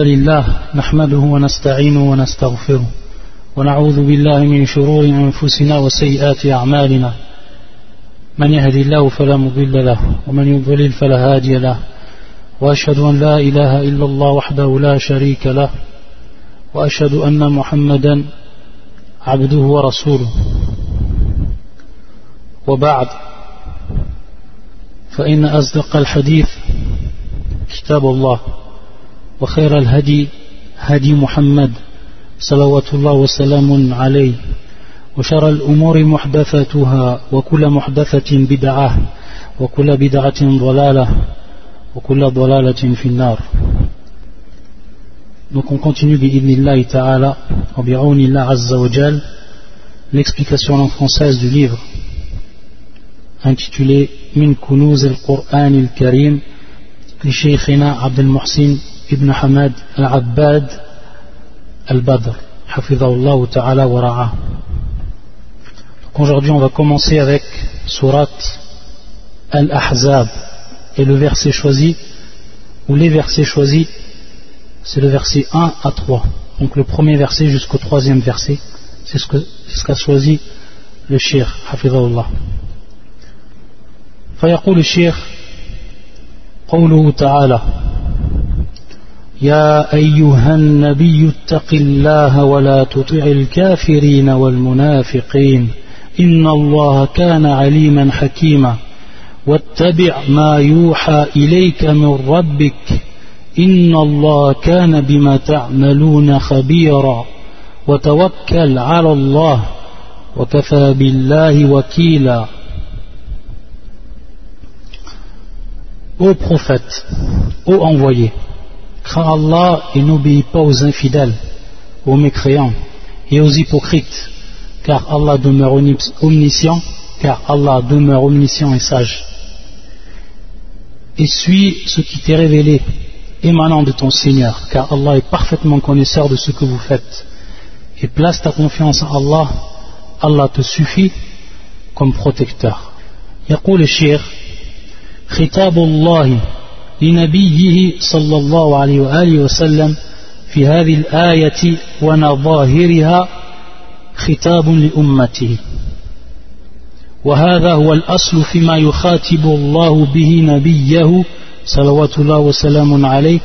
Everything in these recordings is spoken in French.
لله نحمده ونستعينه ونستغفره ونعوذ بالله من شرور أنفسنا وسيئات أعمالنا. من يهدي الله فلا مضل له ومن يضلل فلا هادي له. وأشهد أن لا إله إلا الله وحده لا شريك له. وأشهد أن محمدا عبده ورسوله. وبعد فإن أصدق الحديث كتاب الله. وخير الهدي هدي محمد صلوات الله وسلام عليه وشر الأمور محدثاتها وكل محدثة بدعة وكل بدعة ضلالة وكل ضلالة في النار. Donc on continue بإذن الله تعالى وبعون الله عز وجل l'explication en française du livre intitulé من كنوز القرآن الكريم لشيخنا عبد المحسن ابن حماد العباد البدر حفظه الله تعالى ورعاه Donc aujourd'hui on va commencer avec surat Al-Ahzab et le verset choisi ou les versets choisis c'est le verset 1 à 3 donc le premier verset jusqu'au troisième verset c'est ce qu'a ce qu'a choisi le shir حفظه الله فيقول الشيخ قوله تعالى يا أيها النبي اتق الله ولا تطع الكافرين والمنافقين إن الله كان عليما حكيما واتبع ما يوحى إليك من ربك إن الله كان بما تعملون خبيرا وتوكل على الله وكفى بالله وكيلا. Ô prophète, ô envoyé, crains Allah et n'obéis pas aux infidèles, aux mécréants et aux hypocrites, car Allah demeure omniscient, car Allah demeure omniscient et sage. Et suis ce qui t'est révélé, émanant de ton Seigneur, car Allah est parfaitement connaisseur de ce que vous faites. Et place ta confiance en Allah, Allah te suffit comme protecteur. يقول الشيخ خطاب الله لنبيه صلى الله عليه وآله وسلم في هذه الآية ونظاهرها خطاب لأمته. وهذا هو الأصل فيما يخاطب الله به نبيه صلوات الله وسلام عليه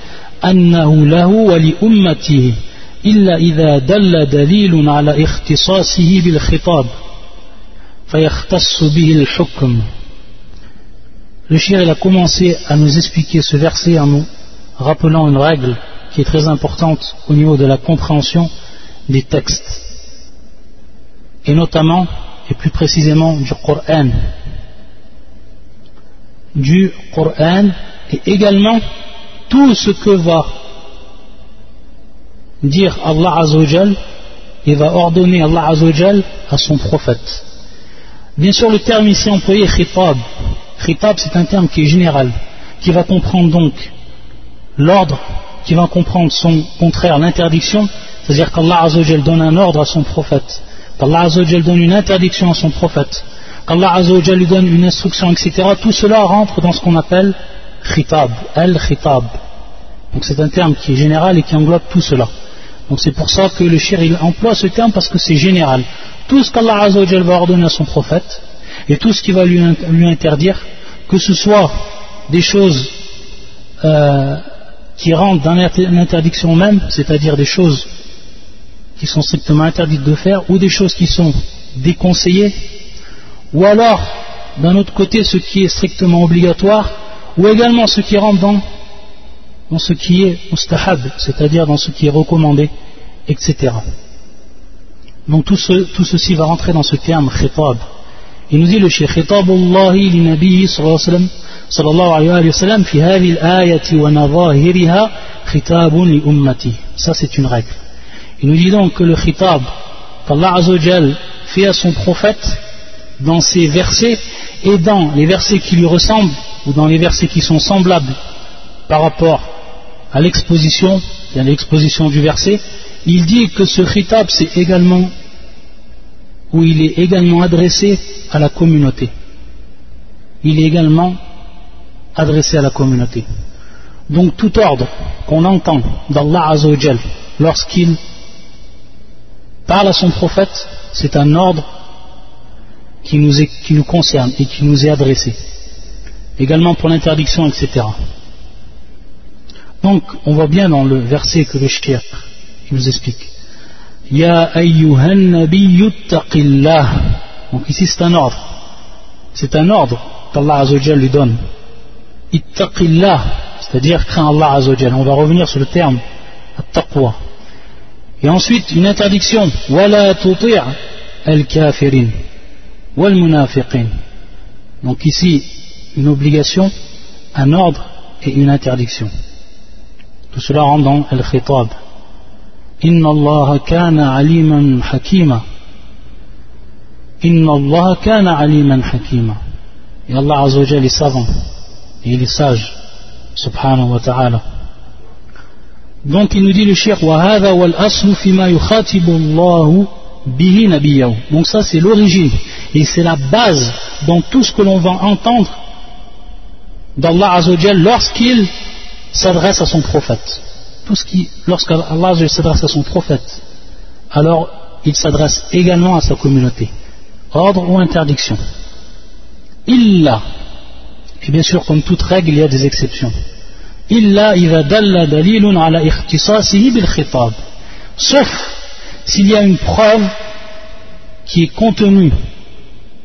أنه له ولأمته إلا إذا دل دليل على اختصاصه بالخطاب فيختص به الحكم. Le shir il a commencé à nous expliquer ce verset en nous rappelant une règle qui est très importante au niveau de la compréhension des textes et notamment et plus précisément du Coran. Du Coran et également tout ce que va dire Allah Azzawajal et va ordonner Allah Azzawajal à son prophète. Bien sûr le terme ici employé est khitab khitab c'est un terme qui est général qui va comprendre donc l'ordre qui va comprendre son contraire l'interdiction c'est-à-dire qu'Allah Azzawajal donne un ordre à son prophète qu'Allah Azzawajal donne une interdiction à son prophète qu'Allah Azzawajal lui donne une instruction etc tout cela rentre dans ce qu'on appelle khitab, al-khitab. Donc c'est un terme qui est général et qui englobe tout cela. Donc c'est pour ça que le shir il emploie ce terme parce que c'est général. Tout ce qu'Allah Azzawajal va ordonner à son prophète et tout ce qu'il va lui, interdire, que ce soit des choses euh, qui rentrent dans l'interdiction même, c'est-à-dire des choses qui sont strictement interdites de faire, ou des choses qui sont déconseillées, ou alors d'un autre côté ce qui est strictement obligatoire, ou également ce qui rentre dans, ce qui est mustahab, c'est-à-dire dans ce qui est recommandé, etc. Donc tout, tout ceci va rentrer dans ce terme khitab. Il nous dit le Cheikh khitab Allahi li Nabi sallallahu alayhi wa sallam fi hadhihi al-ayati wa nadhahiriha khitabun li ummati. Ça c'est une règle. Il nous dit donc que le khitab qu'Allah Azzawajal fait à son prophète dans ces versets et dans les versets qui lui ressemblent ou dans les versets qui sont semblables par rapport à l'exposition, l'exposition du verset, il dit que ce khitab c'est également ou il est également adressé à la communauté. Il est également adressé à la communauté. Donc tout ordre qu'on entend d'Allah Azzawajal lorsqu'il parle à son prophète, c'est un ordre qui nous, qui nous concerne et qui nous est adressé. Également pour l'interdiction, etc. Donc on voit bien dans le verset que le shir nous explique. Ya ayyuhan nabiyyu Donc ici c'est un ordre. C'est un ordre qu'Allah Azzawajal lui donne. Ittaqillah, c'est-à-dire crains Allah Azzawajal. On va revenir sur le terme taqwa. Et ensuite une interdiction. Wala tuti' al-kafirin wal munafiqin. Donc ici une obligation, un ordre et une interdiction. Tout cela rentre dans al-khitab. Inna Allah kana aliman hakima. Inna Allah kana aliman hakima. Et Allah Azzawajal est savant et il est sage, subhanahu wa ta'ala. Donc il nous dit le shir وَهَذَا وَالْأَصْلُ فِيمَا يُخَاتِبُ اللَّهُ bihi nabiyahu. Donc ça c'est l'origine et c'est la base dans tout ce que l'on va entendre d'Allah Azzawajal lorsqu'il s'adresse à son prophète. Tout ce qui, lorsqu'Allah s'adresse à son prophète, alors il s'adresse également à sa communauté. Ordre ou interdiction. Illa. Et bien sûr, comme toute règle, il y a des exceptions. Illa idha dalla dalilun ala ikhtisasihi bil khitab. Sauf s'il y a une preuve qui est contenue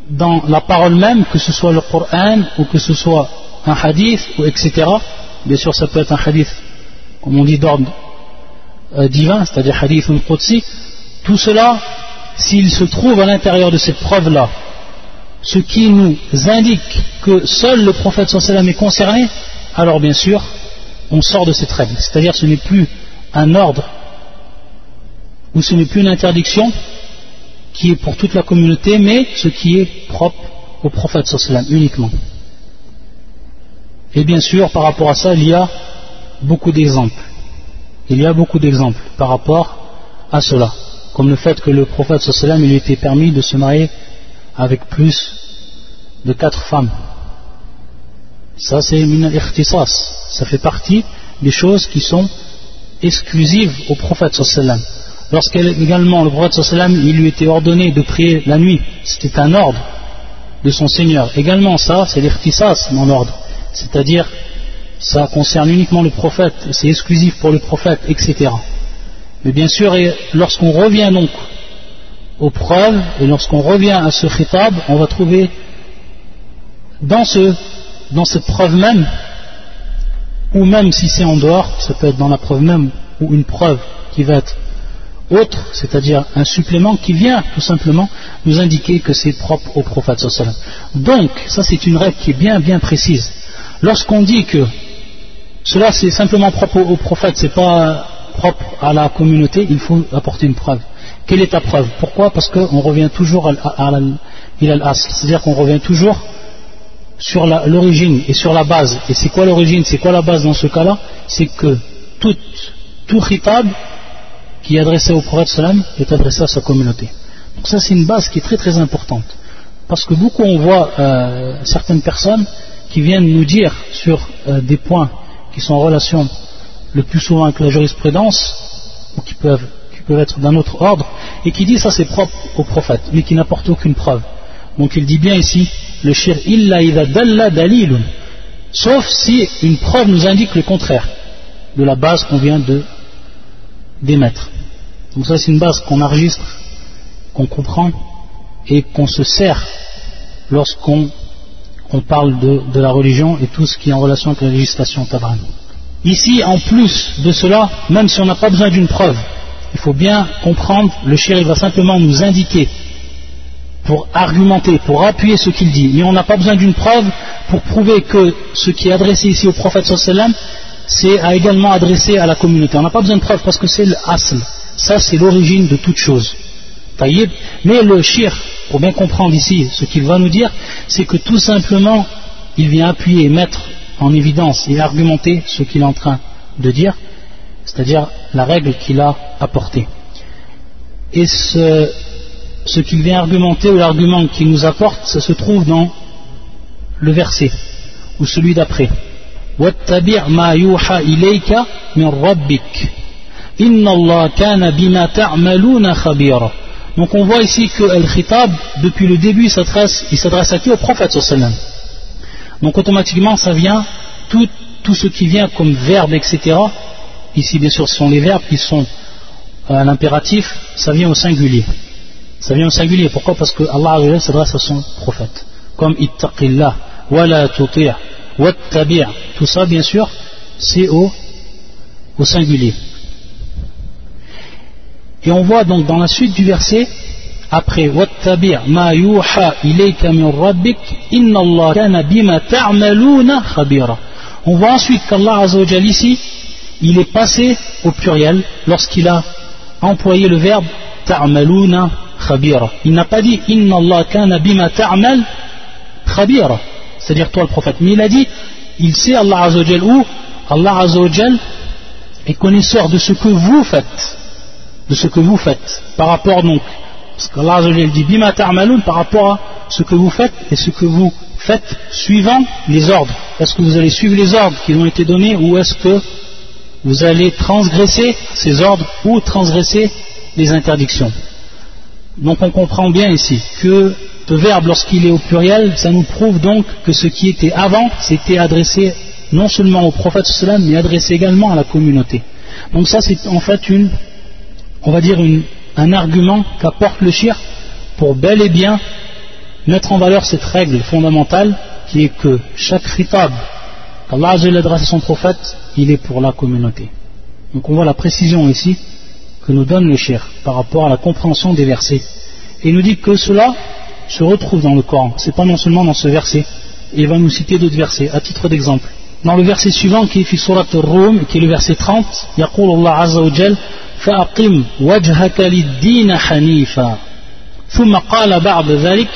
dans la parole même, que ce soit le Coran ou que ce soit un hadith, ou etc. Bien sûr, ça peut être un hadith, comme on dit, d'ordre euh, divin, c'est-à-dire hadith ou qudsi. Tout cela, s'il se trouve à l'intérieur de cette preuve-là, ce qui nous indique que seul le prophète sallam est concerné, alors bien sûr, on sort de cette règle. C'est-à-dire ce n'est plus un ordre ou ce n'est plus une interdiction qui est pour toute la communauté, mais ce qui est propre au prophète sallam uniquement. Et bien sûr, par rapport à ça, il y a beaucoup d'exemples. Il y a beaucoup d'exemples par rapport à cela. Comme le fait que le prophète sallam il lui était permis de se marier avec plus de quatre femmes. Ça, c'est une Ça fait partie des choses qui sont exclusives au prophète sallam lorsqu'également le prophète sallam il lui était ordonné de prier la nuit c'était un ordre de son Seigneur également ça c'est l'irtisas mon ordre c'est-à-dire ça concerne uniquement le prophète c'est exclusif pour le prophète etc mais bien sûr lorsqu'on revient donc aux preuves et lorsqu'on revient à ce khitab on va trouver dans, ce, dans cette preuve même ou même si c'est en dehors ça peut être dans la preuve même ou une preuve qui va être autre, c'est-à-dire un supplément qui vient tout simplement nous indiquer que c'est propre au prophète. Donc, ça c'est une règle qui est bien bien précise. Lorsqu'on dit que cela c'est simplement propre au prophète, c'est pas propre à la communauté, il faut apporter une preuve. Quelle est ta preuve? Pourquoi? Parce qu'on revient toujours à, à, c'est-à-dire qu'on revient toujours sur l'origine et sur la base. Et c'est quoi l'origine? C'est quoi la base dans ce cas-là? C'est que tout, tout khitab qui est adressé au prophète salam est adressé à sa communauté. Donc ça c'est une base qui est très très importante. Parce que beaucoup on voit euh, certaines personnes qui viennent nous dire sur euh, des points qui sont en relation le plus souvent avec la jurisprudence, ou qui peuvent, qui peuvent être d'un autre ordre, et qui disent ça c'est propre au prophète, mais qui n'apporte aucune preuve. Donc il dit bien ici, le shir illa idha dalla dalilun, sauf si une preuve nous indique le contraire de la base qu'on vient de d'émettre. Donc ça c'est une base qu'on enregistre, qu'on comprend et qu'on se sert lorsqu'on parle de, la religion et tout ce qui est en relation avec la législation tabrane. Ici, en plus de cela, même si on n'a pas besoin d'une preuve, il faut bien comprendre, le shérif va simplement nous indiquer pour argumenter, pour appuyer ce qu'il dit. Mais on n'a pas besoin d'une preuve pour prouver que ce qui est adressé ici au prophète sallam c'est également adressé à la communauté. On n'a pas besoin de preuves parce que c'est l'asl. Ça, c'est l'origine de toute chose. Mais le shir, pour bien comprendre ici ce qu'il va nous dire, c'est que tout simplement, il vient appuyer, mettre en évidence et argumenter ce qu'il est en train de dire, c'est-à-dire la règle qu'il a apportée. Et ce, ce qu'il vient argumenter ou l'argument qu'il nous apporte, ça se trouve dans le verset ou celui d'après donc on voit ici que Al-Khitab, depuis le début, il s'adresse, à qui? Au prophète sallam. Donc automatiquement, ça vient, tout, tout, ce qui vient comme verbe, etc. Ici, bien sûr, ce sont les verbes qui sont à l'impératif, ça vient au singulier. Ça vient au singulier. Pourquoi? Parce que Allah s'adresse à son prophète. Comme Ittaqillah, Wala Tuti'a, Wattabi' Tout ça, bien sûr, c'est au, au singulier et on voit donc dans la suite du verset après khabira on voit ensuite qu'Allah azawajal ici il est passé au pluriel lorsqu'il a employé le verbe ta'maluna khabira il n'a pas dit inna Allah kana bima ta'mal khabira c'est-à-dire toi le prophète. Mais il a dit, il sait Allah Azzawajal où? Allah Azzawajal est connaisseur de ce que vous faites. De ce que vous faites. Par rapport donc, parce qu'Allah dit, bima ta'maloun par rapport à ce que vous faites et ce que vous faites suivant les ordres. Est-ce que vous allez suivre les ordres qui ont été donnés ou est-ce que vous allez transgresser ces ordres ou transgresser les interdictions? Donc on comprend bien ici que ce verbe, lorsqu'il est au pluriel, ça nous prouve donc que ce qui était avant, c'était adressé non seulement au prophète mais adressé également à la communauté. Donc ça, c'est en fait une, on va dire un argument qu'apporte le shir pour bel et bien mettre en valeur cette règle fondamentale qui est que chaque khitab qu'Allah adresse à son prophète, il est pour la communauté. Donc on voit la précision ici que nous donne le shir par rapport à la compréhension des versets. Et il nous dit que cela se retrouve dans le Coran. C'est pas non seulement dans ce verset. il va nous citer d'autres versets, à titre d'exemple. Dans le verset suivant, qui est fi surat al-Rum, qui est le verset 30, يقول الله عز وجل فأقم وجهك للدين حنيفا ثم قال بعد ذلك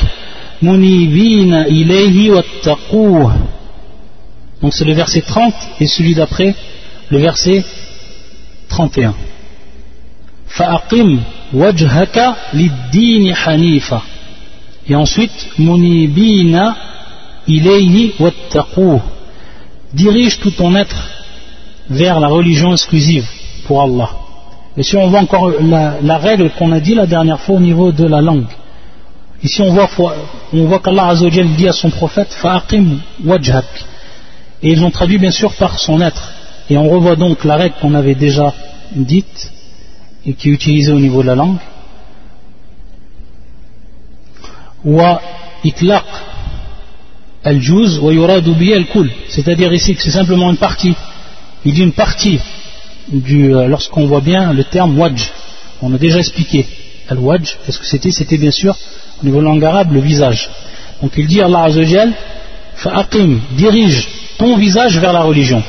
منيبين إليه واتقوه donc c'est le verset 30 et celui d'après le verset 31 فأقم وجهك للدين حنيفا et ensuite, munibina ilayhi wattaqouh. Dirige tout ton être vers la religion exclusive pour Allah. Et si on voit encore la, règle qu'on a dit la dernière fois au niveau de la langue. Ici on voit, on voit qu'Allah dit à son prophète Fa'aqim wajhak. Et ils ont traduit bien sûr par son être. Et on revoit donc la règle qu'on avait déjà dite et qui est utilisée au niveau de la langue. c'est-à-dire ici que c'est simplement une partie il dit une partie euh, lorsqu'on voit bien le terme wajj on a déjà expliqué. Al-wajj qu'est-ce que c'était? C'était bien sûr au niveau de langue arabe le visage. Donc il dit Allah Azzawajal fa'aqim dirige ton visage vers la religion.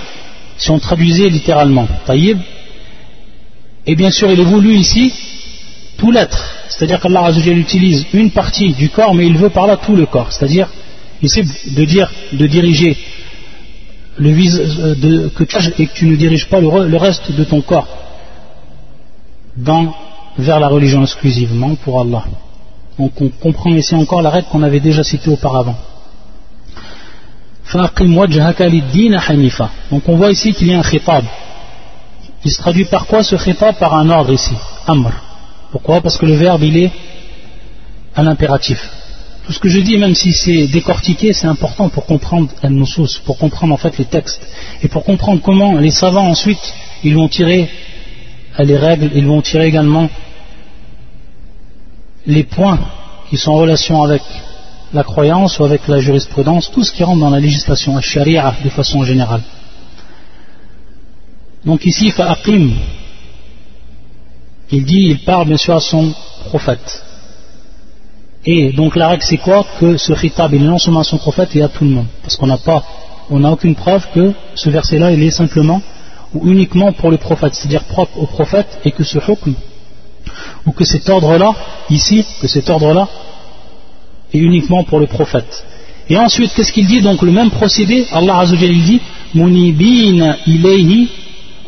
Si on traduisait littéralement taïb et bien sûr il voulu ici tout l'être. C'est-à-dire qu'Allah utilise une partie du corps, mais il veut par là tout le corps. C'est-à-dire, il sait de dire, de diriger le euh, que tu et que tu ne diriges pas le, reste de ton corps vers la religion exclusivement pour Allah. Donc on comprend ici encore la règle qu'on avait déjà citée auparavant. Donc on voit ici qu'il y a un khitab. Il se traduit par quoi ce khitab? Par un ordre ici, amr. Pourquoi? Parce que le verbe, il est à l'impératif. Tout ce que je dis, même si c'est décortiqué, c'est important pour comprendre al-nusus, pour comprendre en fait les textes, et pour comprendre comment les savants ensuite, ils vont tirer les règles, ils vont tirer également les points qui sont en relation avec la croyance ou avec la jurisprudence, tout ce qui rentre dans la législation, la sharia de façon générale. Donc ici, fa'aqim, il dit, il parle bien sûr à son prophète. Et donc la règle c'est quoi Que ce khitab il est non seulement à son prophète et à tout le monde. Parce qu'on n'a pas, on n'a aucune preuve que ce verset là il est simplement ou uniquement pour le prophète, c'est-à-dire propre au prophète et que ce hukm ou que cet ordre là, ici, que cet ordre là est uniquement pour le prophète. Et ensuite, qu'est-ce qu'il dit Donc le même procédé, Allah Azzawajal il dit Munibina ilayhi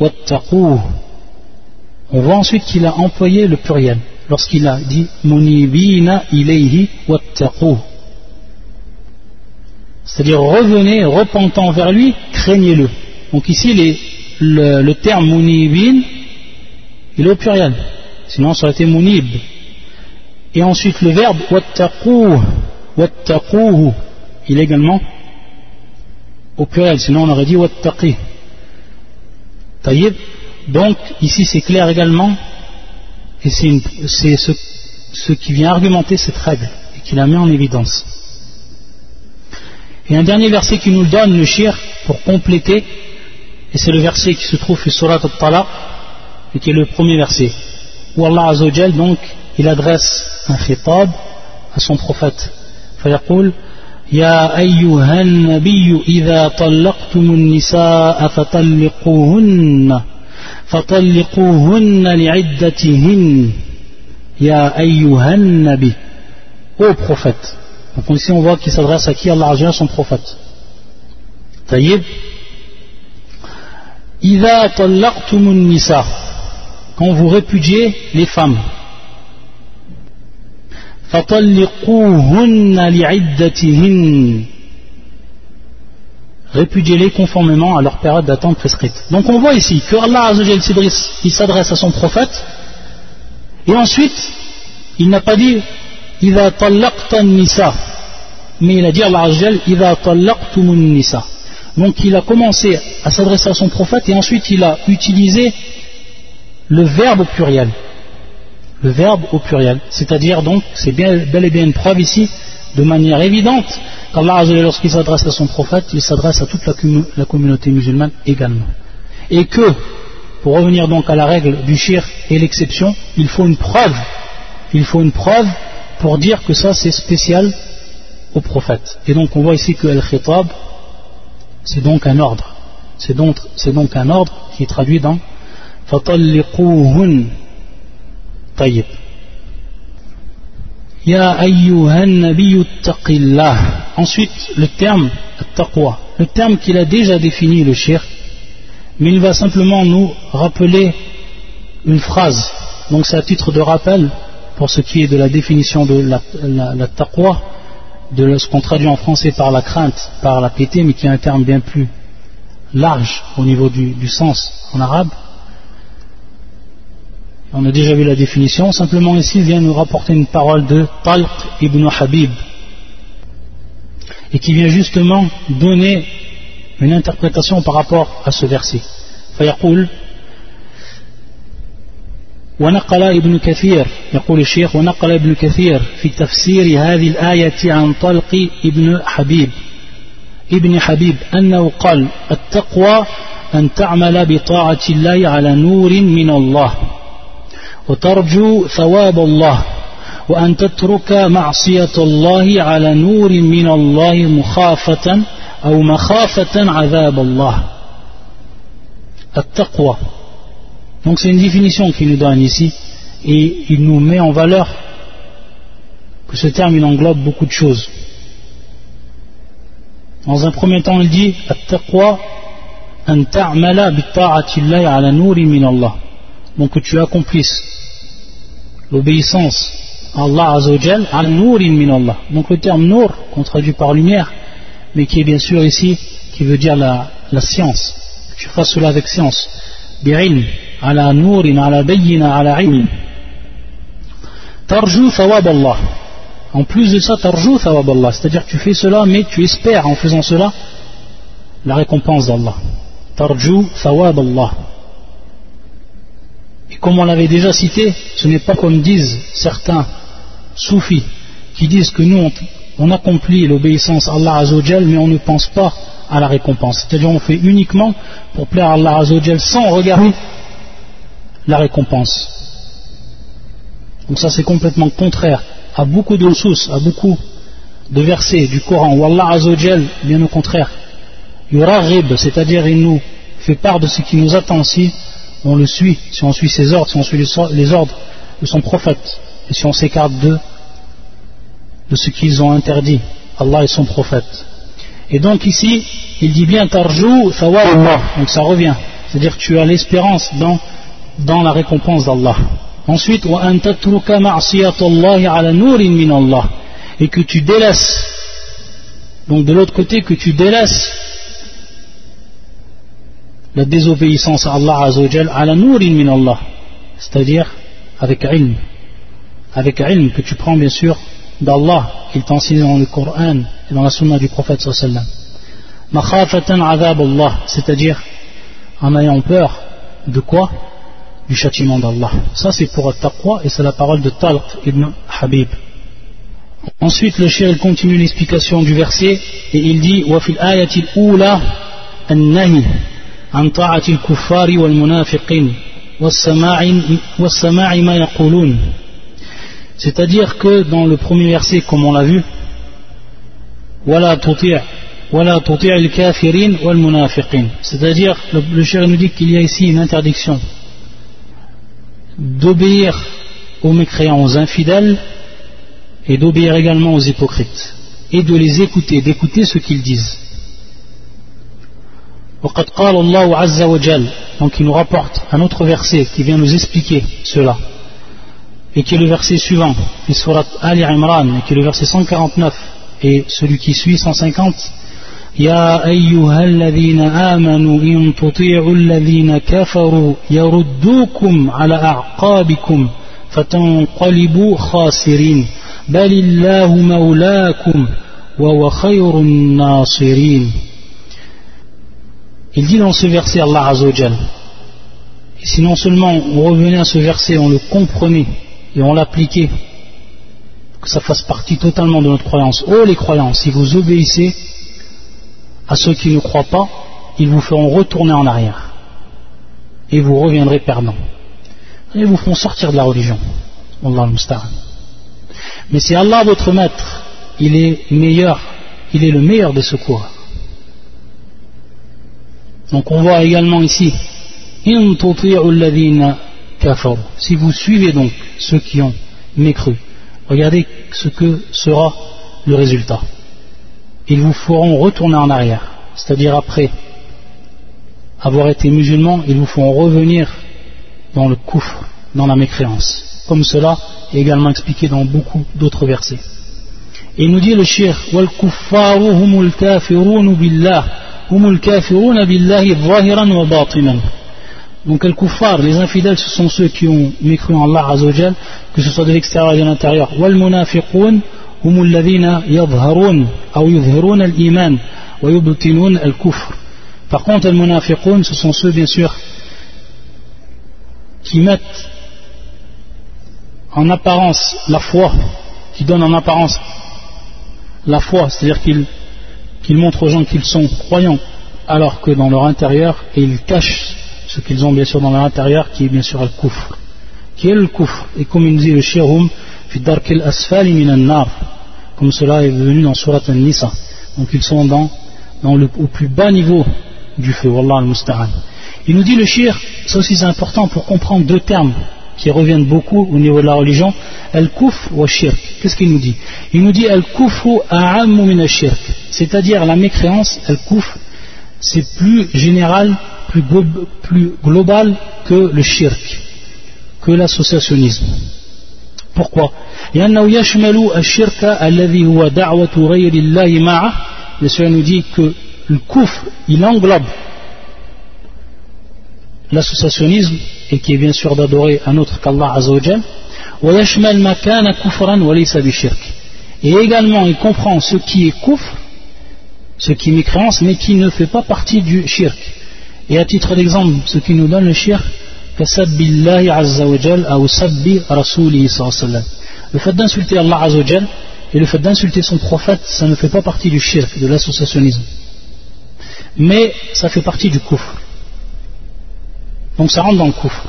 wattaqouh on voit ensuite qu'il a employé le pluriel lorsqu'il a dit munibina ilayhi wattaqu C'est-à-dire revenez, repentant vers lui, craignez-le. Donc ici, le, terme munibin, il est au pluriel. Sinon, ça aurait été munib. Et ensuite, le verbe wattaqouh, il est également au pluriel. Sinon, on aurait dit wattaqi. Donc, ici, c'est clair également. Et c'est ce, ce qui vient argumenter cette règle et qui la met en évidence. Et un dernier verset qui nous le donne, le shir, pour compléter, et c'est le verset qui se trouve sur Surat al-Talaq, et qui est le premier verset, où Allah Azzawajal, donc, il adresse un khitab à son prophète. فيقول يا أيها النبي إذا طلقتم النساء فطلقوهن فطلقوهن لعدتهن يا أيها النبي Ô prophète donc ici on voit qu'il s'adresse à qui Allah Azza son prophète. Taïb. Ida tallaqtumun nisa. Quand vous répudiez les femmes. Fatalliquhunna li'iddatihin. répudiez-les conformément à leur période d'attente prescrite. Donc on voit ici que Allah il s'adresse à son prophète, et ensuite, il n'a pas dit nisa, mais il a dit Allah Azzajal, Iza talaqtumun nisa. Donc il a commencé à s'adresser à son prophète, et ensuite il a utilisé le verbe au pluriel. Le verbe au pluriel. C'est-à-dire donc, c'est bel et bien une preuve ici, de manière évidente, qu'Allah lorsqu'il s'adresse à son prophète il s'adresse à toute la, communauté musulmane également et que pour revenir donc à la règle du shir et l'exception il faut une preuve il faut une preuve pour dire que ça c'est spécial au prophète. Et donc on voit ici que Al-Khitab, c'est donc un ordre. C'est donc, donc, un ordre qui est traduit dans Fatalliquhun Tayyib. Ya. Ensuite, le terme taqwa. Le terme qu'il a déjà défini le shir, mais il va simplement nous rappeler une phrase. Donc c'est à titre de rappel pour ce qui est de la définition de la, la, taqwa, de ce qu'on traduit en français par la crainte, par la piété, mais qui est un terme bien plus large au niveau du, sens en arabe. On a déjà vu la définition, simplement ici il vient nous rapporter une parole de Talq ibn Habib, et qui vient justement donner une interprétation par rapport à ce verset. ونقل ابن كثير يقول الشيخ ونقل ابن كثير في تفسير هذه الآية عن طلق ابن حبيب ابن حبيب أنه قال التقوى أن تعمل بطاعة الله على نور من الله وترجو ثواب الله وأن تترك معصية الله على نور من الله مخافة أو مخافة عذاب الله التقوى Donc c'est une définition qu'il nous donne ici et il nous met en valeur que ce terme il englobe beaucoup de choses. Dans un premier temps, il dit Donc que tu accomplisses l'obéissance à Allah Azzawajal, al nourin min Allah. Donc le terme nour, qu'on traduit par lumière, mais qui est bien sûr ici, qui veut dire la, la science. Tu fasses cela avec science. Bi'ilm, ala nourin, ala bayyina, ala ilm. Tarju thawab Allah. En plus de ça, tarju thawab Allah. C'est-à-dire que tu fais cela, mais tu espères en faisant cela la récompense d'Allah. Tarju thawab Allah et comme on l'avait déjà cité ce n'est pas comme disent certains soufis qui disent que nous on, accomplit l'obéissance à Allah Azzawajal mais on ne pense pas à la récompense c'est-à-dire on fait uniquement pour plaire à Allah Azzawajal sans regarder la récompense. Donc ça c'est complètement contraire à beaucoup de sources, à beaucoup de versets du Coran où Allah bien au contraire, c'est-à-dire il nous fait part de ce qui nous attend si on le suit, si on suit ses ordres, si on suit les ordres de son prophète, et si on s'écarte de, de ce qu'ils ont interdit, Allah et son prophète. Et donc ici, il dit bien tarjou Allah, donc ça revient, c'est-à-dire que tu as l'espérance dans dans la récompense d'Allah. Ensuite, et que tu délaisses. Donc de l'autre côté que tu délaisses la désobéissance à Allah Azzawajal à la nourin min Allah, c'est-à-dire avec ilm, avec ilm que tu prends bien sûr d'Allah, qu'il t'enseigne dans le Coran et dans la sunna du prophète sallallahu makhafatan azab Allah, c'est-à-dire en ayant peur de quoi Du châtiment d'Allah. Ça c'est pour taqwa et c'est la parole de Talq ibn Habib. Ensuite le shir continue l'explication du verset et il dit وفي الآية الأولى النهي عن طاعة الكفار والمنافقين والسماع, والسماع ما يقولون c'est-à-dire que dans le premier verset comme on l'a vu ولا تطيع ولا تطيع الكافرين والمنافقين c'est-à-dire le, le shir nous dit qu'il y a ici une interdiction d'obéir aux mécréants, aux infidèles et d'obéir également aux hypocrites et de les écouter, d'écouter ce qu'ils disent. donc il nous rapporte un autre verset qui vient nous expliquer cela et qui est le verset suivant surat Ali Imran et qui est le verset 149 et celui qui suit 150 يا أيها الذين آمنوا إن تطيعوا الذين كفروا يردوكم على أعقابكم فتنقلبوا خاسرين بل الله مولاكم وهو خير الناصرين il dit dans ce verset Allah Azzawajal, et si non seulement on revenait à ce verset, on le comprenait et on l'appliquait, que ça fasse partie totalement de notre croyance. Oh les croyants, si vous obéissez à ceux qui ne croient pas, ils vous feront retourner en arrière. Et vous reviendrez perdant. Et vous feront sortir de la religion. Mais si Allah, votre maître, il est meilleur, il est le meilleur des secours. Donc on voit également ici, si vous suivez donc ceux qui ont mécru, regardez ce que sera le résultat ils vous feront retourner en arrière, c'est-à-dire après avoir été musulmans, ils vous feront revenir dans le coufre, dans la mécréance. Comme cela est également expliqué dans beaucoup d'autres versets. Et il nous dit le shir, wal donc les kuffar, les infidèles, ce sont ceux qui ont mécru en Allah Azzawajal, que ce soit de l'extérieur et de l'intérieur. Hum Par contre, les ce sont ceux bien sûr qui mettent en apparence la foi, qui donnent en apparence la foi, c'est-à-dire qu'ils qu montrent aux gens qu'ils sont croyants, alors que dans leur intérieur, et ils cachent ce qu'ils ont bien sûr dans leur intérieur, qui est bien sûr le kufr. Qui est le Et comme il dit le shirum, comme cela est venu dans Surat An-Nisa. Donc ils sont dans, le, au plus bas niveau du feu. Wallah al-Musta'an. Il nous dit le shir, ça aussi c'est important pour comprendre deux termes qui reviennent beaucoup au niveau de la religion, al-kuf wa shirk. Qu'est-ce qu'il nous dit Il nous dit al-kufu a'ammu shirk cest c'est-à-dire la mécréance, al-kuf, c'est plus général, plus, global que le shirk, que l'associationnisme. Pourquoi Monsieur nous dit que le kouf, il englobe l'associationnisme et qui est bien sûr d'adorer un autre qu'Allah Azzawajal et également il comprend ce qui est kouf ce qui est mécréance mais qui ne fait pas partie du shirk et à titre d'exemple ce qui nous donne le shirk le fait d'insulter Allah Azzawajal et le fait d'insulter son prophète, ça ne fait pas partie du shirk, de l'associationnisme. Mais ça fait partie du kufr. Donc ça rentre dans le kufr.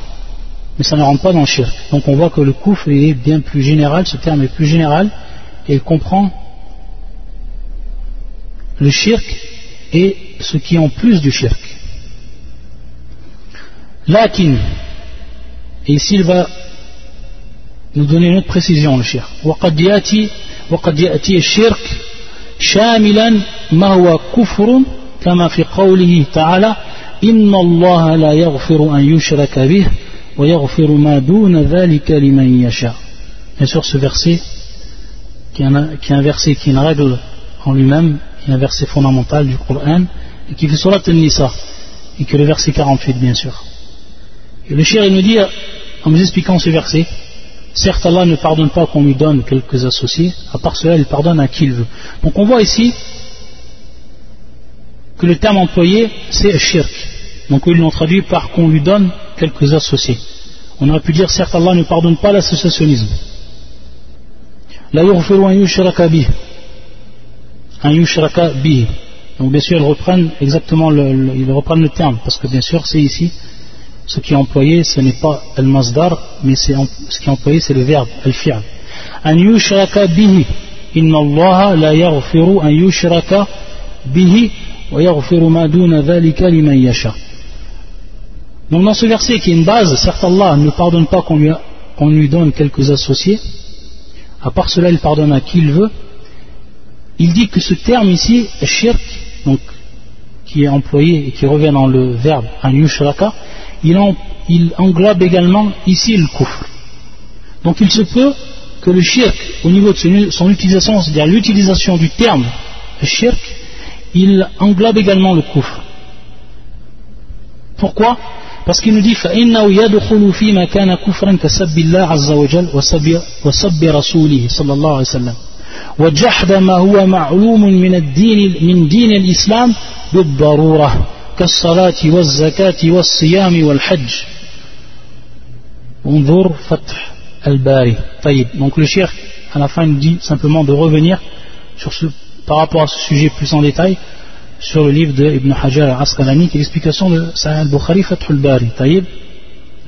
Mais ça ne rentre pas dans le shirk. Donc on voit que le kufr est bien plus général, ce terme est plus général, et il comprend le shirk et ce qui est en plus du shirk. Lakin, et ici il va nous donner une autre précision le shirk. وقد يأتي وقد يأتي الشرك شاملا ما هو كفر كما في قوله تعالى إن الله لا يغفر أن يشرك به ويغفر ما دون ذلك لمن يشاء. Bien sûr ce verset qui est un, qui est un verset qui est une règle en lui-même un verset fondamental du Coran, et qui fait Surat al-Nisa, et que le verset 48 bien sûr. Et le shir il nous dit, en nous expliquant ce verset, certes Allah ne pardonne pas qu'on lui donne quelques associés, à part cela il pardonne à qui il veut. Donc on voit ici que le terme employé c'est shirk. Donc ils l'ont traduit par qu'on lui donne quelques associés. On aurait pu dire certes Allah ne pardonne pas l'associationnisme. La. Donc bien sûr ils reprennent exactement le, ils reprennent le terme parce que bien sûr c'est ici ce qui est employé ce n'est pas al-masdar mais ce qui est employé c'est le verbe al-fi'l. An yushraka bihi. Inna Allah la yaghfiru an bihi Donc dans ce verset qui est une base, certes Allah ne pardonne pas qu'on lui, donne quelques associés, à part cela il pardonne à qui il veut, il dit que ce terme ici, shirk, donc, qui est employé et qui revient dans le verbe an yushraka, il, il englobe également ici le kufr. Donc il se peut que le shirk, au niveau de son utilisation, c'est-à-dire l'utilisation du terme shirk, il englobe également le kufr. Pourquoi? Parce qu'il nous dit فإنه يدخل فيما كان كفرا كسب الله عز وجل وسب, وسب رسوله صلى الله عليه وسلم. وجحد ما هو معلوم من الدين من دين الإسلام بالضرورة كالصلاة والزكاة والصيام والحج. انظر فتح الباري. طيب donc le cheikh à la fin nous dit simplement de revenir sur ce, par rapport à ce sujet plus en détail sur le livre de Ibn Hajar al-Asqalani qui est l'explication de Sahih al-Bukhari Fathul Bari. Taïb,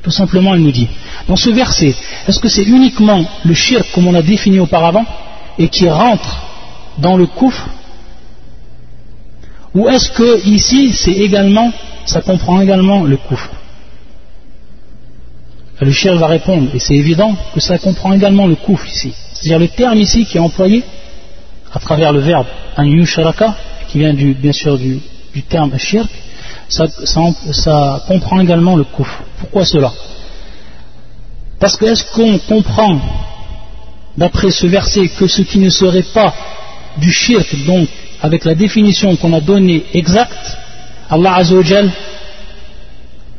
tout simplement, il nous dit dans ce verset, est-ce que c'est uniquement le shirk comme on l'a défini auparavant et qui rentre dans le kufr ou est-ce que ici c'est également, ça comprend également le kufr Le shirk va répondre, et c'est évident que ça comprend également le kufr ici. C'est-à-dire le terme ici qui est employé à travers le verbe an yusharaka qui vient du, bien sûr du, terme shirk, ça, ça, comprend également le kufr. Pourquoi cela? Parce que est-ce qu'on comprend, d'après ce verset, que ce qui ne serait pas du shirk, donc avec la définition qu'on a donnée exacte, Allah Azzawajal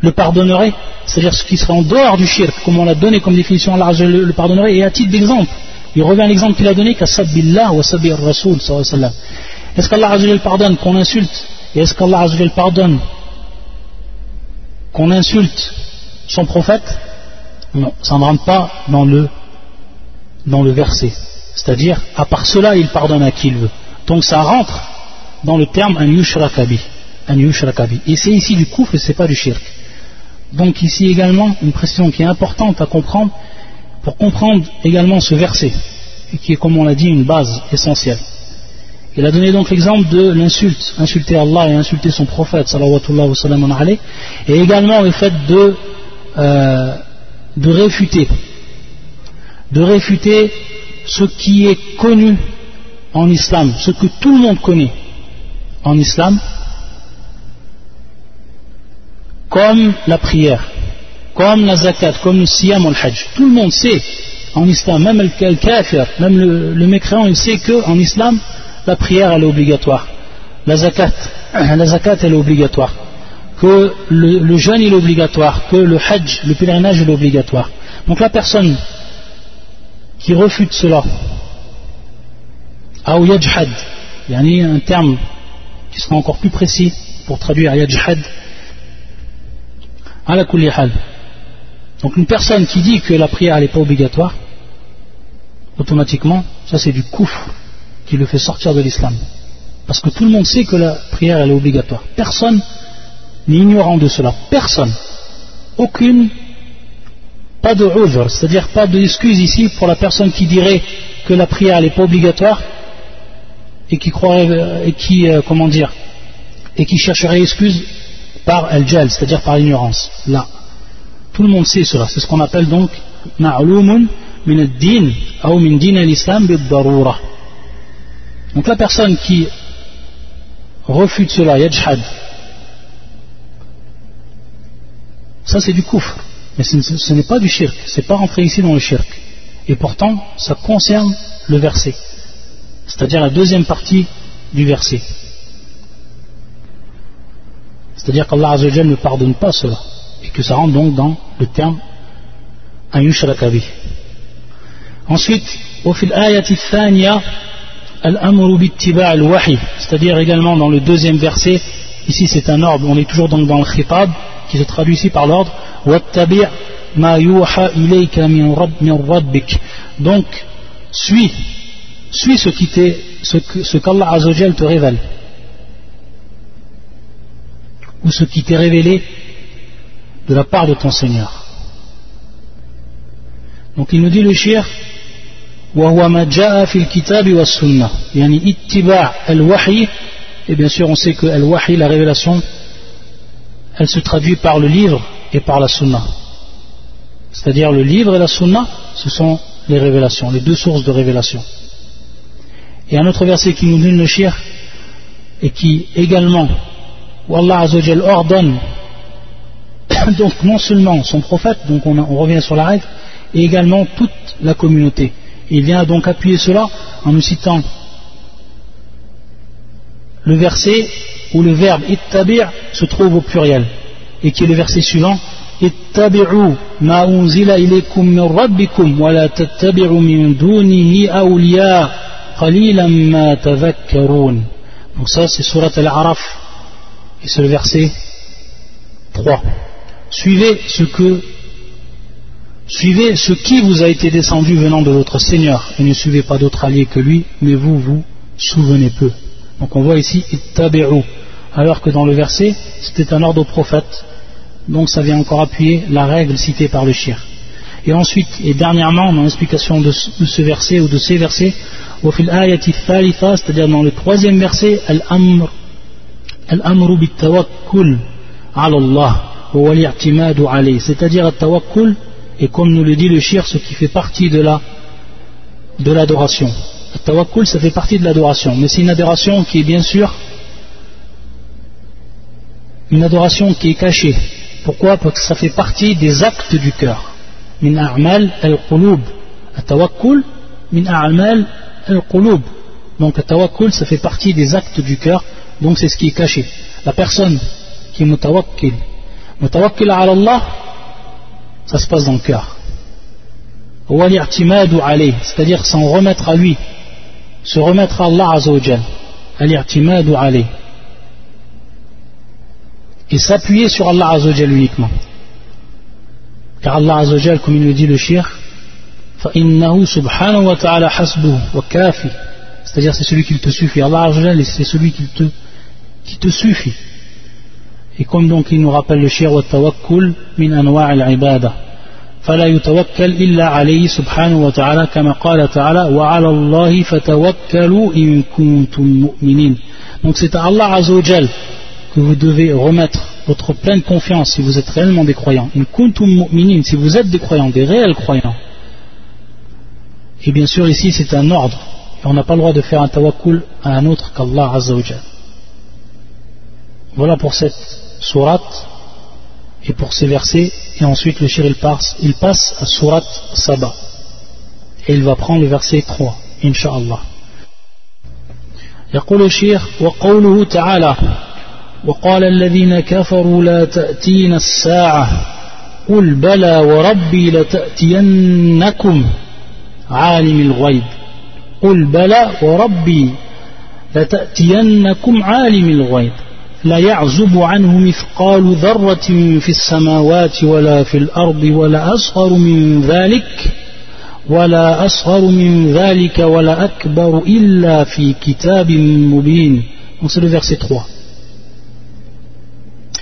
le pardonnerait? C'est-à-dire ce qui serait en dehors du shirk, comme on l'a donné comme définition, Allah Azzawajal le pardonnerait, et à titre d'exemple, il revient à l'exemple qu'il a donné qu'à Sabbillah wa Sabir sallallahu est-ce qu'Allah pardonne qu'on insulte Et est-ce qu'Allah pardonne qu'on insulte son prophète Non, ça ne rentre pas dans le, dans le verset. C'est-à-dire, à part cela, il pardonne à qui il veut. Donc ça rentre dans le terme un yushrakabi. Un yushrakabi. Et c'est ici du et ce n'est pas du shirk. Donc ici également, une précision qui est importante à comprendre, pour comprendre également ce verset, et qui est, comme on l'a dit, une base essentielle. Il a donné donc l'exemple de l'insulte, insulter Allah et insulter son prophète, alayhi et également le fait de, euh, de réfuter, de réfuter ce qui est connu en islam, ce que tout le monde connaît en islam, comme la prière, comme la zakat, comme le siyam al hajj. Tout le monde sait en islam, même le kafir, même le, le mécréant, il sait qu'en islam, la prière elle est obligatoire, la zakat, la zakat elle est obligatoire, que le, jeûne est obligatoire, que le hajj, le pèlerinage est obligatoire. Donc la personne qui refute cela, ou yajhad, il y a un terme qui sera encore plus précis pour traduire yajhad, à la Donc une personne qui dit que la prière n'est pas obligatoire, automatiquement, ça c'est du kouf qui le fait sortir de l'islam. Parce que tout le monde sait que la prière est obligatoire. Personne n'est ignorant de cela. Personne. Aucune. Pas de ujr, c'est-à-dire pas d'excuse ici pour la personne qui dirait que la prière n'est pas obligatoire et qui croirait, euh, et qui, euh, comment dire, et qui chercherait excuse par al-jal, c'est-à-dire par l'ignorance. Là. Tout le monde sait cela. C'est ce qu'on appelle donc ma'lumun min ad-din ou din al-islam bid-darura. Donc la personne qui refute cela, yajhad, ça c'est du koufr, mais ce n'est pas du shirk, c'est pas rentré ici dans le shirk. Et pourtant, ça concerne le verset, c'est-à-dire la deuxième partie du verset. C'est-à-dire qu'Allah ne pardonne pas cela que ça rentre donc dans le terme ayushrakabi. Ensuite, c'est-à-dire également dans le deuxième verset, ici c'est un ordre, on est toujours donc dans le khitab, qui se traduit ici par l'ordre, donc, suis, suis ce qui ce qu'Allah te révèle. Ou ce qui t'est révélé de la part de ton Seigneur. Donc il nous dit le shir, وهو ما جاء في الكتاب والسنة يعني اتباع الوحي et bien sûr on sait que al-wahi la révélation elle se traduit par le livre et par la sunna c'est-à-dire le livre et la sunna ce sont les révélations les deux sources de révélation et un autre verset qui nous donne le shir et qui également où Allah Azzawajal ordonne donc non seulement son prophète donc on, revient sur la règle et également toute la communauté. Il vient donc appuyer cela en nous citant le verset où le verbe ittabi' se trouve au pluriel et qui est le verset suivant ma unzila ilaykum min rabbikum wa la min dunihi awliya qalilan ma tadhakkarun donc ça c'est surat al-araf et c'est le verset 3 suivez ce que qui vous a été descendu venant de votre Seigneur et ne suivez pas d'autre allié que lui, mais vous vous souvenez peu. Donc on voit ici alors que dans le verset c'était un ordre au prophète. Donc ça vient encore appuyer la règle citée par le shir. Et ensuite, et dernièrement, dans l'explication de ce verset ou de ces versets, c'est-à-dire dans le troisième verset, al-amr, al-amru bit-tawakkul c'est-à-dire al-tawakkul et comme nous le dit le shir, ce qui fait partie de la de l'adoration. Le tawakkul, ça fait partie de l'adoration, mais c'est une adoration qui est bien sûr une adoration qui est cachée. Pourquoi? Parce que ça fait partie des actes du cœur. Min a'mal al-qulub. tawakkul min al-qulub. Donc le tawakkul, ça fait partie des actes du cœur, donc c'est ce qui est caché. La personne qui est mutawakkil, mutawakkil ala Allah, ça se passe dans le cœur. C'est-à-dire s'en remettre à lui, se remettre à Allah Azzawajal. Et s'appuyer sur Allah Azzawajal uniquement. Car Allah Azzawajal, comme il le dit le shir, subhanahu wa ta'ala wa kafi. C'est-à-dire c'est celui qui te suffit. Allah Azzawajal, c'est celui qui te, qui te suffit. Et comme donc il nous rappelle le shir wa tawakkul min anwa' al-ibada. فلا يتوكل إلا عليه سبحانه وتعالى كما قال تعالى وعلى الله فتوكلوا إن كنتم مؤمنين donc c'est à Allah Azzawajal que vous devez remettre votre pleine confiance si vous êtes réellement des croyants in kuntum mu'minin si vous êtes des croyants des réels croyants et bien sûr ici c'est un ordre et on n'a pas le droit de faire un tawakkul à un autre qu'Allah Azzawajal voilà pour cette sourate et pour ces versets et ensuite le shir il passe, il passe à surat Saba et il va prendre le verset 3 Inch'Allah يقول الشيخ وقوله تعالى وقال الذين كفروا لا تأتين الساعة قل بلى وربي لتأتينكم عالم الغيب قل بلى وربي لتأتينكم عالم الغيب لا يعزب عنه مثقال ذرة في السماوات ولا في الأرض ولا أصغر من ذلك ولا أصغر من ذلك ولا أكبر إلا في كتاب مبين. Donc c'est le verset 3.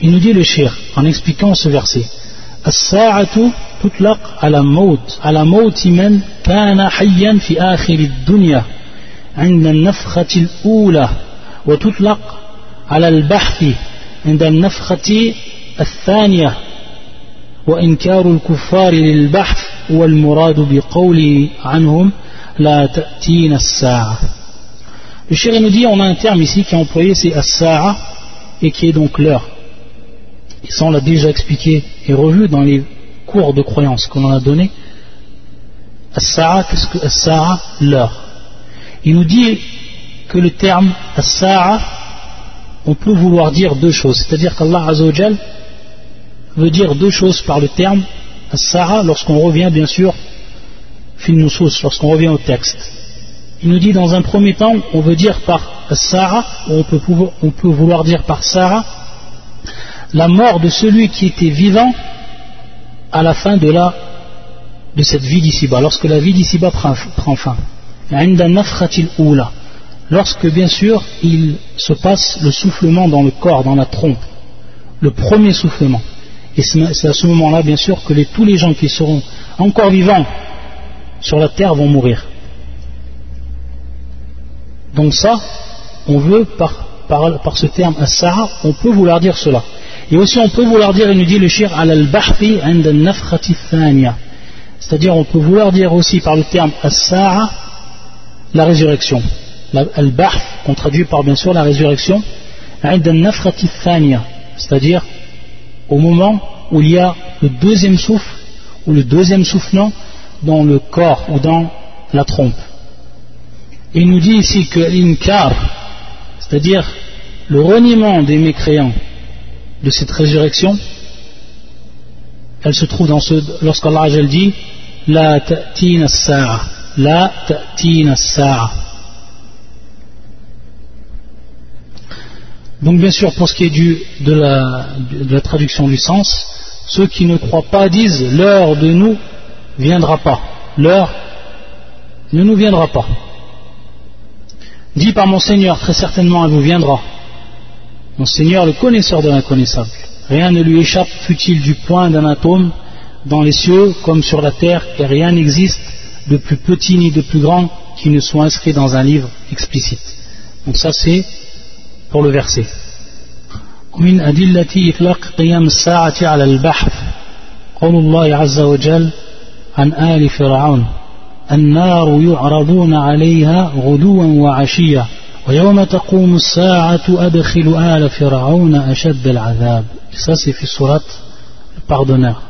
Il nous dit le shir en expliquant ce verset الساعة تطلق على موت على موت من كان حيا في آخر الدنيا. عند النفخة الأولى. وتطلق على البحث عند النفخة الثانية وإنكار الكفار للبحث والمراد بقوله عنهم لا تأتين الساعة Le chéri nous dit, on a un terme ici qui est employé, c'est as-sa'a, et qui est donc l'heure. Et ça, on l'a déjà expliqué et revu dans les cours de croyance qu'on en a donné. As-sa'a, qu'est-ce que as-sa'a L'heure. Il nous dit, que le terme as-sa'a, on peut vouloir dire deux choses. C'est-à-dire qu'Allah Azzawajal veut dire deux choses par le terme as-sa'a lorsqu'on revient bien sûr lorsqu'on revient au texte. Il nous dit dans un premier temps, on veut dire par as-sa'a, on peut, on peut vouloir dire par sa'a, la mort de celui qui était vivant à la fin de, cette vie d'ici-bas, lorsque la vie d'ici-bas prend fin. Lorsque bien sûr il se passe le soufflement dans le corps, dans la trompe, le premier soufflement. Et c'est à ce moment-là bien sûr que tous les gens qui seront encore vivants sur la terre vont mourir. Donc ça, on veut par, ce terme as on peut vouloir dire cela. Et aussi on peut vouloir dire, il nous dit le shir al al c'est-à-dire on peut vouloir dire aussi par le terme as la résurrection. Al-bahf, qu'on traduit par bien sûr la résurrection, c'est-à-dire au moment où il y a le deuxième souffle ou le deuxième soufflement dans le corps ou dans la trompe. Il nous dit ici que l'inkar, c'est-à-dire le reniement des mécréants de cette résurrection, elle se trouve dans ce, lorsqu'Allah dit La ta'tina sa'a, la ta'tina sa'a. Donc bien sûr, pour ce qui est du, de, la, de la traduction du sens, ceux qui ne croient pas disent l'heure de nous viendra pas. L'heure ne nous viendra pas. Dit par mon Seigneur, très certainement elle vous viendra. Mon Seigneur, le connaisseur de l'inconnaissable. Rien ne lui échappe, fut-il du point d'un atome dans les cieux comme sur la terre, et rien n'existe de plus petit ni de plus grand qui ne soit inscrit dans un livre explicite. Donc ça c'est pour le verset. من أدلة إطلاق قيام الساعة على البحث قول الله عز وجل عن آل فرعون النار يعرضون عليها غدوا وعشيا ويوم تقوم الساعة أدخل آل فرعون أشد العذاب. Ça في سورة pardonneur.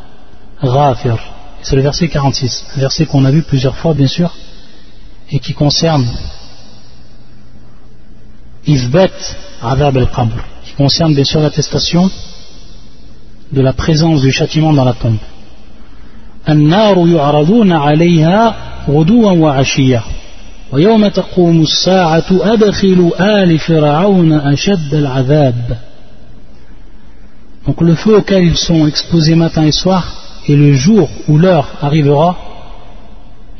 Ghafir. C'est le verset 46 un verset qu'on a vu plusieurs fois bien sûr et qui concerne Izbat Adab al-Qabr qui concerne bien sûr l'attestation de la présence du châtiment dans la tombe النار يعرضون عليها غدوا وعشيا ويوم تقوم الساعة أدخل آل فرعون أشد العذاب Donc le feu auquel ils sont exposés matin et soir, et le jour où l'heure arrivera,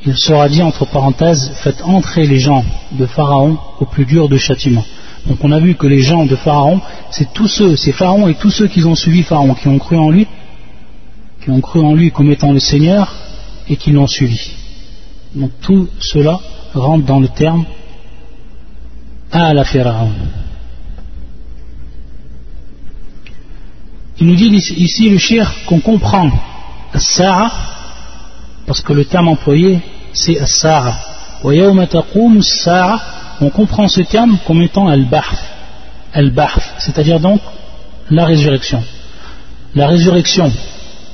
il sera dit entre parenthèses, faites entrer les gens de Pharaon au plus dur de châtiment. Donc on a vu que les gens de Pharaon, c'est tous ceux, c'est Pharaon et tous ceux qui ont suivi Pharaon, qui ont cru en lui, qui ont cru en lui comme étant le Seigneur et qui l'ont suivi. Donc tout cela rentre dans le terme à la Pharaon. Il nous dit ici le shir qu'on comprend As-Sa'a parce que le terme employé c'est As-Sa'a. On comprend ce terme comme étant Al-Bahf. Al-Bahf, c'est-à-dire donc la résurrection. La résurrection,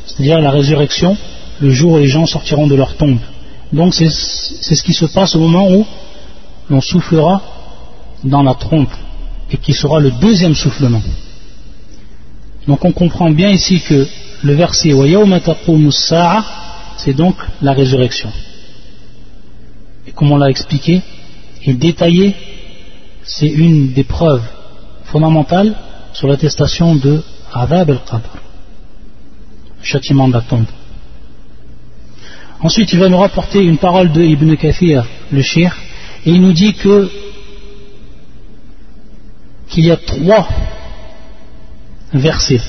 c'est-à-dire la résurrection le jour où les gens sortiront de leur tombe. Donc c'est ce qui se passe au moment où l'on soufflera dans la trompe et qui sera le deuxième soufflement. Donc on comprend bien ici que le verset c'est donc la résurrection. Et comme on l'a expliqué et détaillé, c'est une des preuves fondamentales sur l'attestation de Adab al-Qabr, châtiment de la tombe. Ensuite, il va nous rapporter une parole de Ibn Kathir, le shir, et il nous dit que qu'il y a trois versets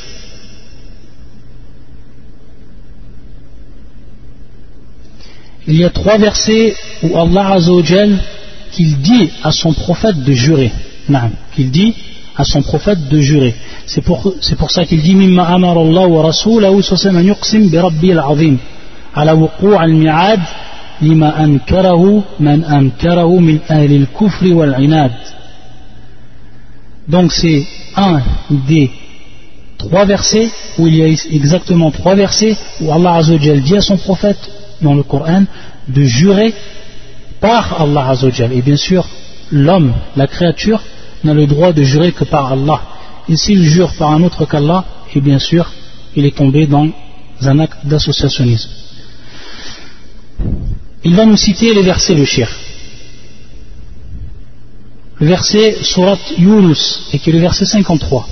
il y a trois versets où Allah Azzawajal qu'il dit à son prophète de jurer. qu'il dit à son prophète de jurer. C'est pour, pour, ça qu'il dit Mimma amar Allah wa rasulahu an yuqsim bi rabbi al-azim ala wuqu' al-mi'ad lima ankarahu man ankarahu min ahli al-kufr wal-inad. Donc c'est un des trois versets où il y a exactement trois versets où Allah Azzawajal dit à son prophète dans le Coran de jurer par Allah Azzawajal et bien sûr l'homme, la créature, n'a le droit de jurer que par Allah. Et s'il jure par un autre qu'Allah, et bien sûr, il est tombé dans un acte d'associationnisme. Il va nous citer les versets le shir. Le verset Surat Yunus, et qui est le verset 53.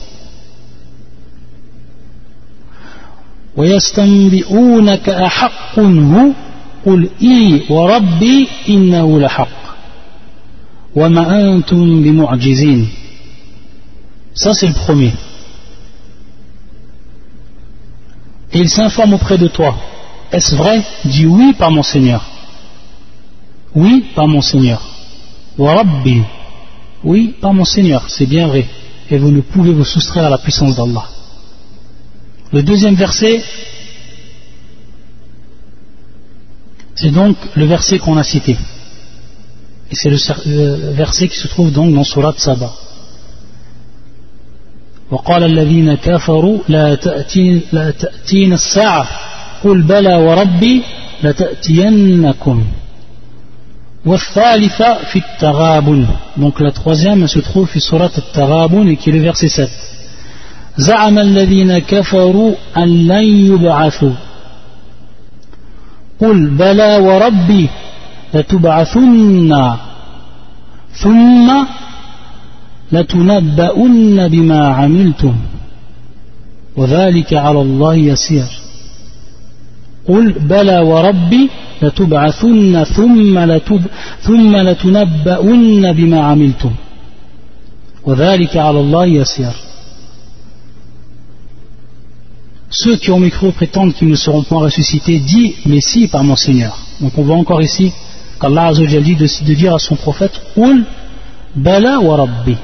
ويستنبئونك أحق هو قل إي وربي إنه لحق وما أنتم بمعجزين ça c'est le premier et il s'informe auprès de toi est-ce vrai dis oui par mon Seigneur oui par mon Seigneur wa rabbi oui par mon Seigneur c'est bien vrai et vous ne pouvez vous soustraire à la puissance d'Allah le deuxième verset c'est donc le verset qu'on a cité et c'est le verset qui se trouve donc dans Surat Saba وقال الذين كفروا لا تأتين لا تأتين الساعة قل بلى وربي لتأتينكم والثالثة في التغابن donc la troisième se trouve في سورة التغابن et qui est le verset 7 زعم الذين كفروا أن لن يبعثوا. قل بلى وربي لتبعثن. ثم لتنبؤن بما عملتم. وذلك على الله يسير. قل بلى وربي لتبعثن ثم, لتب ثم لتنبؤن بما عملتم. وذلك على الله يسير. Ceux qui ont micro prétendent qu'ils ne seront pas ressuscités, dit mais si par mon Seigneur. Donc on voit encore ici qu'Allah dit de, dire à son prophète Ul bala wa rabbi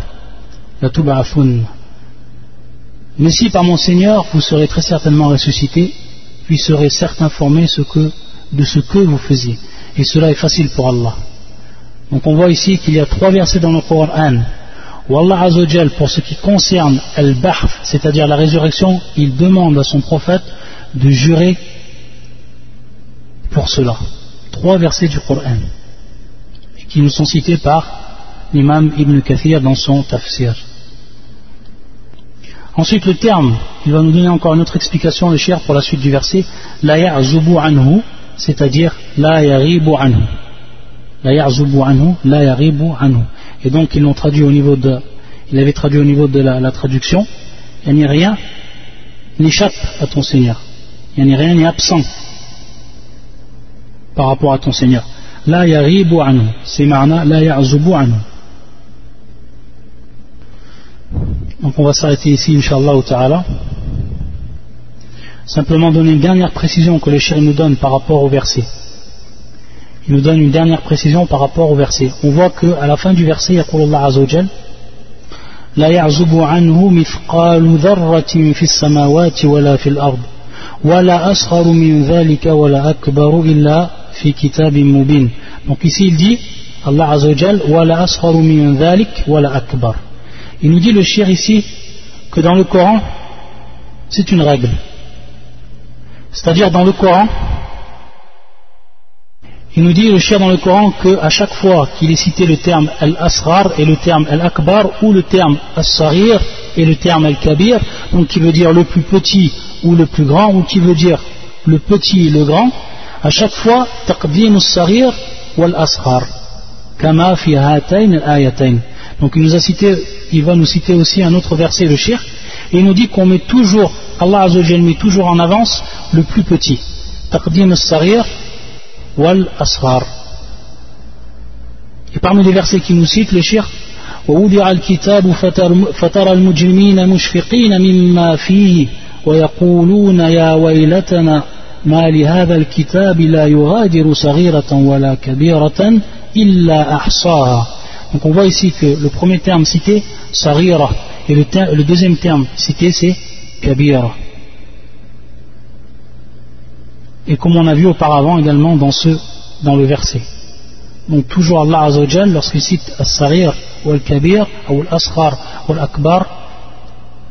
mais si par mon Seigneur vous serez très certainement ressuscité, puis serez certes informé de ce que vous faisiez. Et cela est facile pour Allah. Donc on voit ici qu'il y a trois versets dans le Coran où Allah Azzawajal, pour ce qui concerne Al-Bahf, c'est-à-dire la résurrection, il demande à son prophète de jurer pour cela. Trois versets du Coran qui nous sont cités par l'imam Ibn Kathir dans son tafsir. Ensuite, le terme, il va nous donner encore une autre explication, le cher, pour la suite du verset, la ya'zubu anhu, c'est-à-dire la yaribu anhu. La ya'zubu anhu, la yaribu anhu. Et donc, ils l'ont traduit au niveau de, il avait traduit au niveau de la, traduction, il n'y a rien n'échappe à ton Seigneur. Il n'y a rien n'est absent par rapport à ton Seigneur. La yaribu anhu, c'est marna, la ya'zubu anhu. Donc on va s'arrêter ici, Inch'Allah ta'ala. Simplement donner une dernière précision que le chéri nous donne par rapport au verset Il nous donne une dernière précision par rapport au verset. On voit qu'à la fin du verset, il y a Allah Azzawajal, لا يعزب عنه مثقال ذرة في السماوات ولا في الأرض ولا أصغر من ذلك ولا أكبر إلا في كتاب مبين donc ici il dit Allah Azzawajal ولا أصغر من ذلك ولا أكبر Il nous dit le shir ici que dans le Coran, c'est une règle. C'est-à-dire dans le Coran, il nous dit le shir dans le Coran qu'à chaque fois qu'il est cité le terme al-asrar et le terme al-akbar ou le terme al-sarir et le terme al-kabir, donc qui veut dire le plus petit ou le plus grand ou qui veut dire le petit et le grand, à chaque fois taqdim al-sarir ou al-asrar kama fi al-ayatayn. Donc il nous a cité il va nous citer aussi un autre verset, le shirk, et il nous dit qu'on met toujours, Allah Azzawajal met toujours en avance le plus petit. Taqdim al-sarir wal asrar. Et parmi les versets qui nous citent, le shirk, ووضع الكتاب فترى المجرمين مشفقين مما فيه ويقولون يا ويلتنا ما لهذا الكتاب لا يغادر صغيرة ولا كبيرة إلا أحصاها Donc on voit ici que le premier terme cité, sarira, et le, deuxième terme cité, c'est kabira. Et comme on a vu auparavant également dans, ce, dans le verset. Donc toujours Allah Azzawajal, lorsqu'il cite as-sarir ou al-kabir, ou al-asghar ou al-akbar,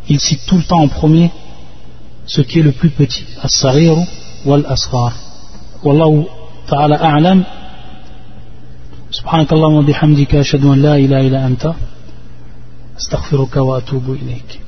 il cite tout le temps en premier ce qui est le plus petit, as-sarir ou al-asghar. Wallahu ta'ala a'lam. سبحانك اللهم وبحمدك أشهد أن لا إله إلا أنت أستغفرك وأتوب إليك